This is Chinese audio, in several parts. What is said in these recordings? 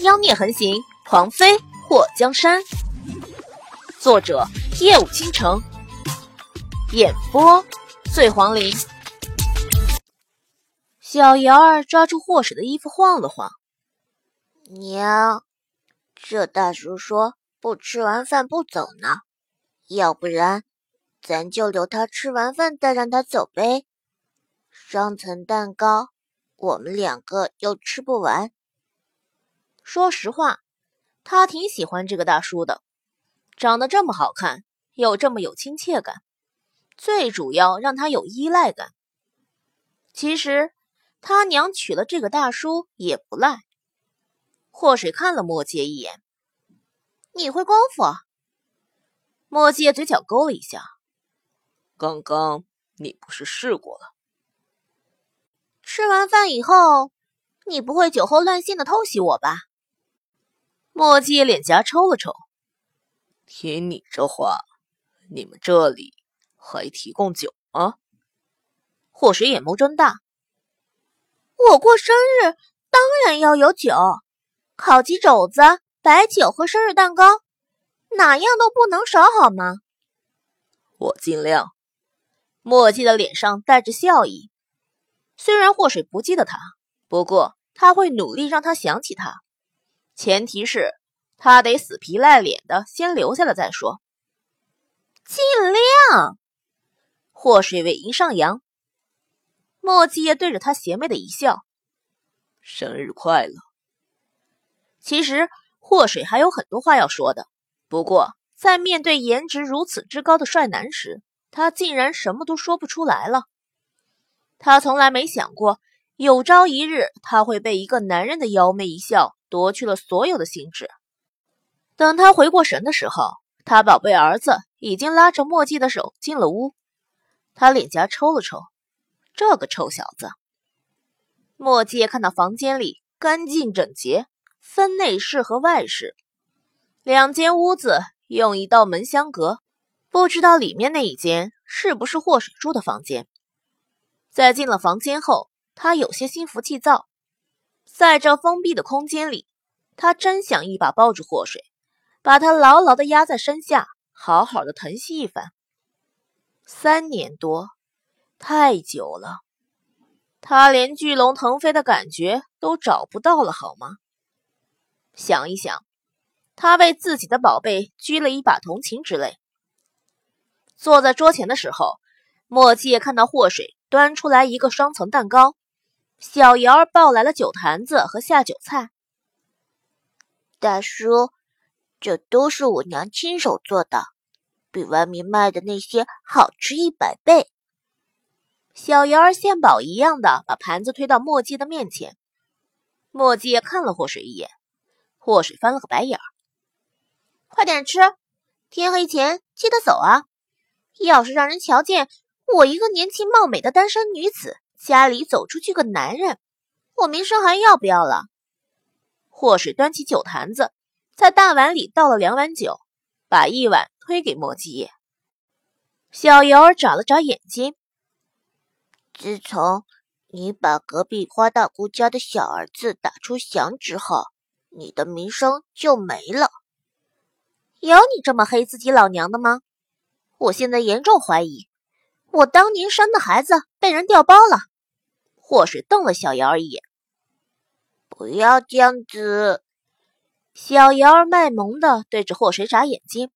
妖孽横行，狂妃祸江山。作者：夜舞倾城，演播：醉黄林。小瑶儿抓住祸水的衣服晃了晃，娘，这大叔说不吃完饭不走呢，要不然咱就留他吃完饭再让他走呗。双层蛋糕，我们两个又吃不完。说实话，他挺喜欢这个大叔的，长得这么好看，又这么有亲切感，最主要让他有依赖感。其实他娘娶了这个大叔也不赖。祸水看了墨界一眼：“你会功夫？”墨界嘴角勾了一下：“刚刚你不是试过了？吃完饭以后，你不会酒后乱性的偷袭我吧？”墨迹脸颊抽了抽，听你这话，你们这里还提供酒吗？霍水眼眸睁大，我过生日当然要有酒，烤鸡肘子、白酒和生日蛋糕，哪样都不能少，好吗？我尽量。墨迹的脸上带着笑意，虽然霍水不记得他，不过他会努力让他想起他。前提是他得死皮赖脸的先留下了再说。尽量。祸水尾音上扬，墨迹对着他邪魅的一笑：“生日快乐。”其实祸水还有很多话要说的，不过在面对颜值如此之高的帅男时，他竟然什么都说不出来了。他从来没想过，有朝一日他会被一个男人的妖媚一笑。夺去了所有的兴致。等他回过神的时候，他宝贝儿子已经拉着墨迹的手进了屋。他脸颊抽了抽，这个臭小子。墨迹看到房间里干净整洁，分内室和外室，两间屋子用一道门相隔，不知道里面那一间是不是祸水住的房间。在进了房间后，他有些心浮气躁。在这封闭的空间里，他真想一把抱住祸水，把他牢牢的压在身下，好好的疼惜一番。三年多，太久了，他连巨龙腾飞的感觉都找不到了，好吗？想一想，他为自己的宝贝鞠了一把同情之泪。坐在桌前的时候，墨迹看到祸水端出来一个双层蛋糕。小瑶儿抱来了酒坛子和下酒菜。大叔，这都是我娘亲手做的，比外面卖的那些好吃一百倍。小瑶儿献宝一样的把盘子推到墨迹的面前。墨迹看了祸水一眼，祸水翻了个白眼儿：“快点吃，天黑前记得走啊！要是让人瞧见我一个年轻貌美的单身女子。”家里走出去个男人，我名声还要不要了？祸水端起酒坛子，在大碗里倒了两碗酒，把一碗推给莫继业。小尤儿眨了眨眼睛。自从你把隔壁花大姑家的小儿子打出翔之后，你的名声就没了。有你这么黑自己老娘的吗？我现在严重怀疑。我当年生的孩子被人调包了。祸水瞪了小瑶儿一眼，不要这样子。小瑶儿卖萌的对着祸水眨眼睛。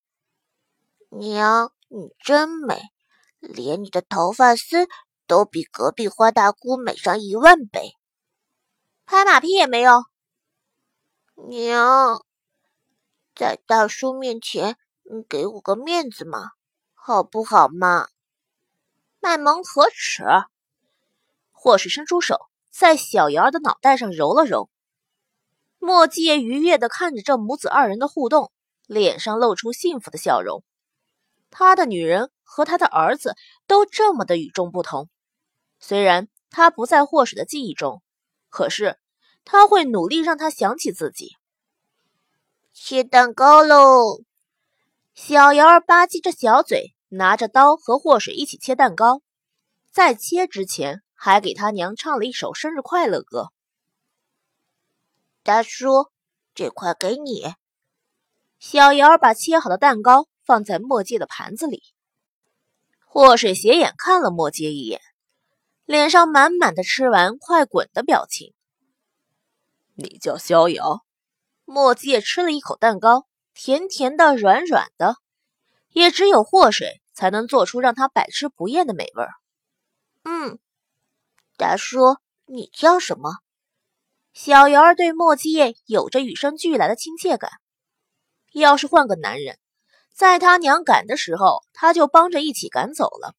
娘，你真美，连你的头发丝都比隔壁花大姑美上一万倍。拍马屁也没用。娘，在大叔面前，你给我个面子嘛，好不好嘛？卖萌可耻！祸水伸出手，在小瑶儿的脑袋上揉了揉。莫季夜愉悦地看着这母子二人的互动，脸上露出幸福的笑容。他的女人和他的儿子都这么的与众不同。虽然他不在祸水的记忆中，可是他会努力让他想起自己。切蛋糕喽！小瑶儿吧唧着小嘴。拿着刀和祸水一起切蛋糕，在切之前还给他娘唱了一首生日快乐歌。大叔，这块给你。小瑶把切好的蛋糕放在墨迹的盘子里。祸水斜眼看了墨迹一眼，脸上满满的吃完快滚的表情。你叫逍遥？墨迹吃了一口蛋糕，甜甜的，软软的，也只有祸水才能做出让他百吃不厌的美味。嗯，大叔，你叫什么？小瑶儿对莫七夜有着与生俱来的亲切感。要是换个男人，在他娘赶的时候，他就帮着一起赶走了。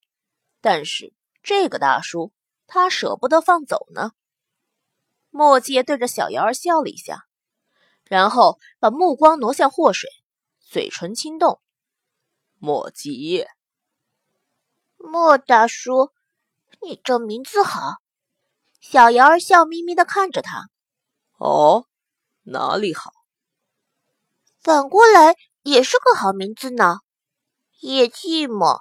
但是这个大叔，他舍不得放走呢。莫七夜对着小瑶儿笑了一下，然后把目光挪向祸水，嘴唇轻动。墨迹，莫大叔，你这名字好。小瑶儿笑眯眯的看着他。哦，哪里好？反过来也是个好名字呢，叶寂寞。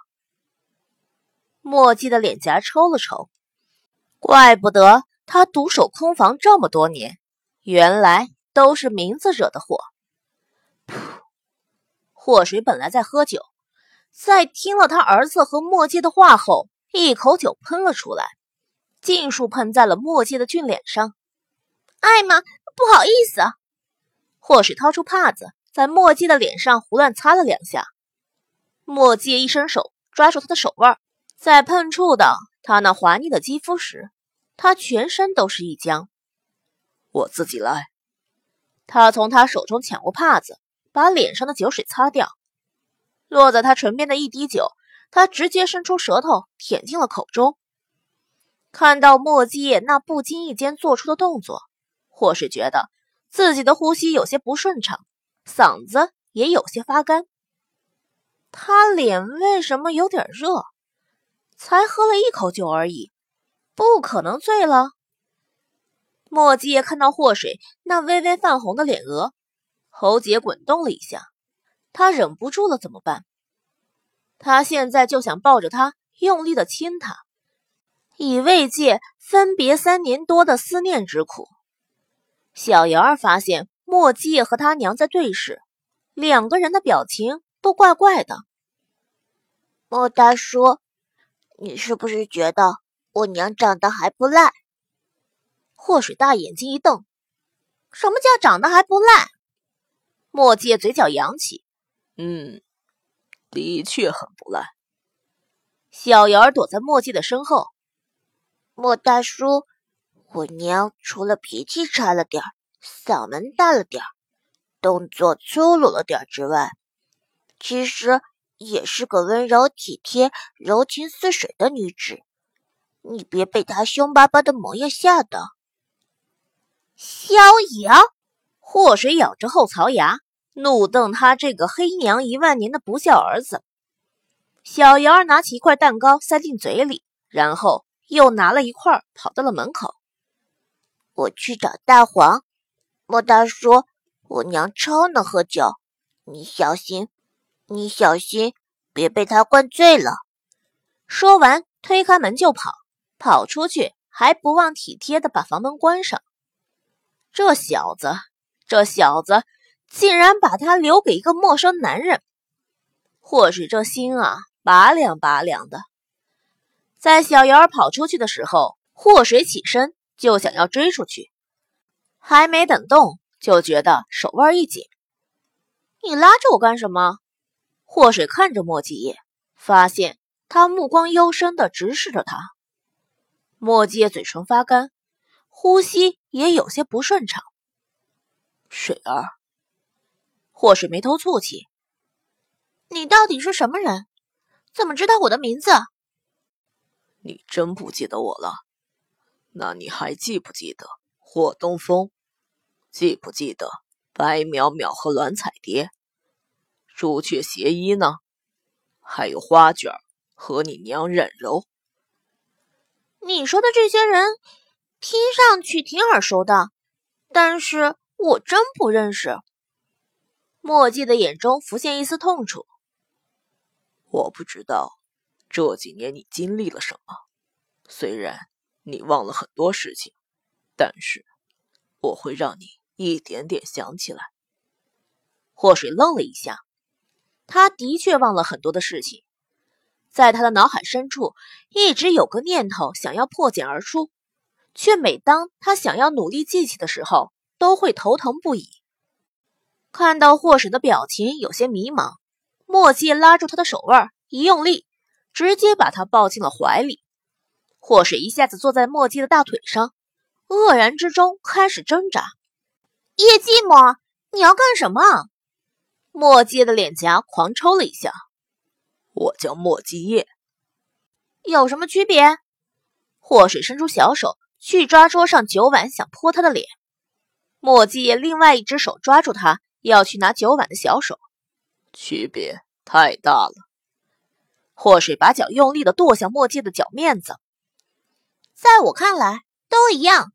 墨迹的脸颊抽了抽，怪不得他独守空房这么多年，原来都是名字惹的祸。噗！祸水本来在喝酒，在听了他儿子和墨迹的话后，一口酒喷了出来，尽数喷在了墨迹的俊脸上。艾玛，不好意思。祸水掏出帕子。在墨迹的脸上胡乱擦了两下，墨迹一伸手抓住他的手腕，在碰触到他那滑腻的肌肤时，他全身都是一僵。我自己来。他从他手中抢过帕子，把脸上的酒水擦掉，落在他唇边的一滴酒，他直接伸出舌头舔进了口中。看到墨迹那不经意间做出的动作，或是觉得自己的呼吸有些不顺畅。嗓子也有些发干，他脸为什么有点热？才喝了一口酒而已，不可能醉了。墨迹也看到祸水那微微泛红的脸额，喉结滚动了一下，他忍不住了，怎么办？他现在就想抱着他，用力的亲他，以慰藉分别三年多的思念之苦。小瑶儿发现。墨迹和他娘在对视，两个人的表情都怪怪的。莫大叔，你是不是觉得我娘长得还不赖？祸水大眼睛一瞪：“什么叫长得还不赖？”墨迹嘴角扬起：“嗯，的确很不赖。”小瑶儿躲在墨迹的身后：“莫大叔，我娘除了脾气差了点儿。”嗓门大了点儿，动作粗鲁了点儿之外，其实也是个温柔体贴、柔情似水的女子。你别被她凶巴巴的模样吓到。逍遥，祸水咬着后槽牙，怒瞪他这个黑娘一万年的不孝儿子。小瑶儿拿起一块蛋糕塞进嘴里，然后又拿了一块跑到了门口。我去找大黄。莫大叔，我娘超能喝酒，你小心，你小心，别被她灌醉了。说完，推开门就跑，跑出去还不忘体贴的把房门关上。这小子，这小子竟然把他留给一个陌生男人，或许这心啊，拔凉拔凉的。在小瑶儿跑出去的时候，祸水起身就想要追出去。还没等动，就觉得手腕一紧。你拉着我干什么？祸水看着墨迹叶，发现他目光幽深的直视着他。墨迹叶嘴唇发干，呼吸也有些不顺畅。水儿，祸水眉头蹙起。你到底是什么人？怎么知道我的名字？你真不记得我了？那你还记不记得？霍东风，记不记得白淼淼和栾彩蝶？朱雀邪医呢？还有花卷和你娘忍柔。你说的这些人，听上去挺耳熟的，但是我真不认识。墨迹的眼中浮现一丝痛楚。我不知道这几年你经历了什么，虽然你忘了很多事情。但是，我会让你一点点想起来。祸水愣了一下，他的确忘了很多的事情，在他的脑海深处一直有个念头想要破茧而出，却每当他想要努力记起的时候，都会头疼不已。看到祸水的表情有些迷茫，墨迹拉住他的手腕，一用力，直接把他抱进了怀里。祸水一下子坐在墨迹的大腿上，愕然之中开始挣扎。叶寂寞，你要干什么？墨迹的脸颊狂抽了一下。我叫墨迹叶，有什么区别？霍水伸出小手去抓桌上酒碗，想泼他的脸。墨迹叶另外一只手抓住他。要去拿酒碗的小手，区别太大了。祸水把脚用力的跺向墨迹的脚面子，在我看来都一样。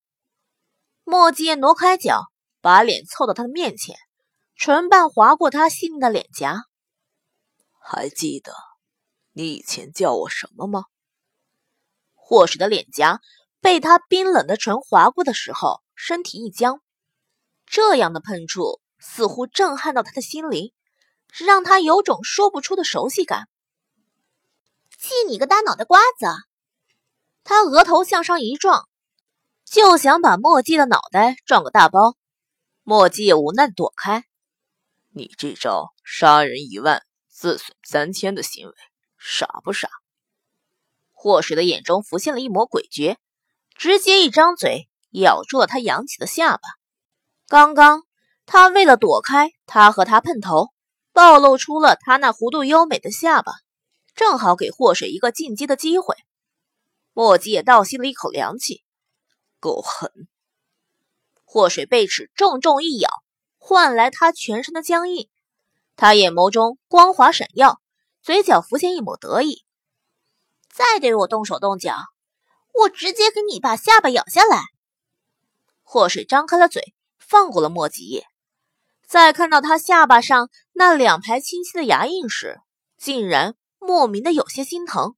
墨迹挪开脚，把脸凑到他的面前，唇瓣划过他细腻的脸颊。还记得你以前叫我什么吗？祸水的脸颊被他冰冷的唇划过的时候，身体一僵，这样的碰触。似乎震撼到他的心灵，让他有种说不出的熟悉感。气你个大脑袋瓜子！他额头向上一撞，就想把墨迹的脑袋撞个大包。墨迹也无奈躲开。你这招杀人一万，自损三千的行为，傻不傻？祸水的眼中浮现了一抹诡谲，直接一张嘴咬住了他扬起的下巴。刚刚。他为了躲开他和他碰头，暴露出了他那弧度优美的下巴，正好给祸水一个进击的机会。墨迹也倒吸了一口凉气，够狠！祸水被齿重重一咬，换来他全身的僵硬。他眼眸中光华闪耀，嘴角浮现一抹得意。再对我动手动脚，我直接给你把下巴咬下来！祸水张开了嘴，放过了墨迹叶。在看到他下巴上那两排清晰的牙印时，竟然莫名的有些心疼。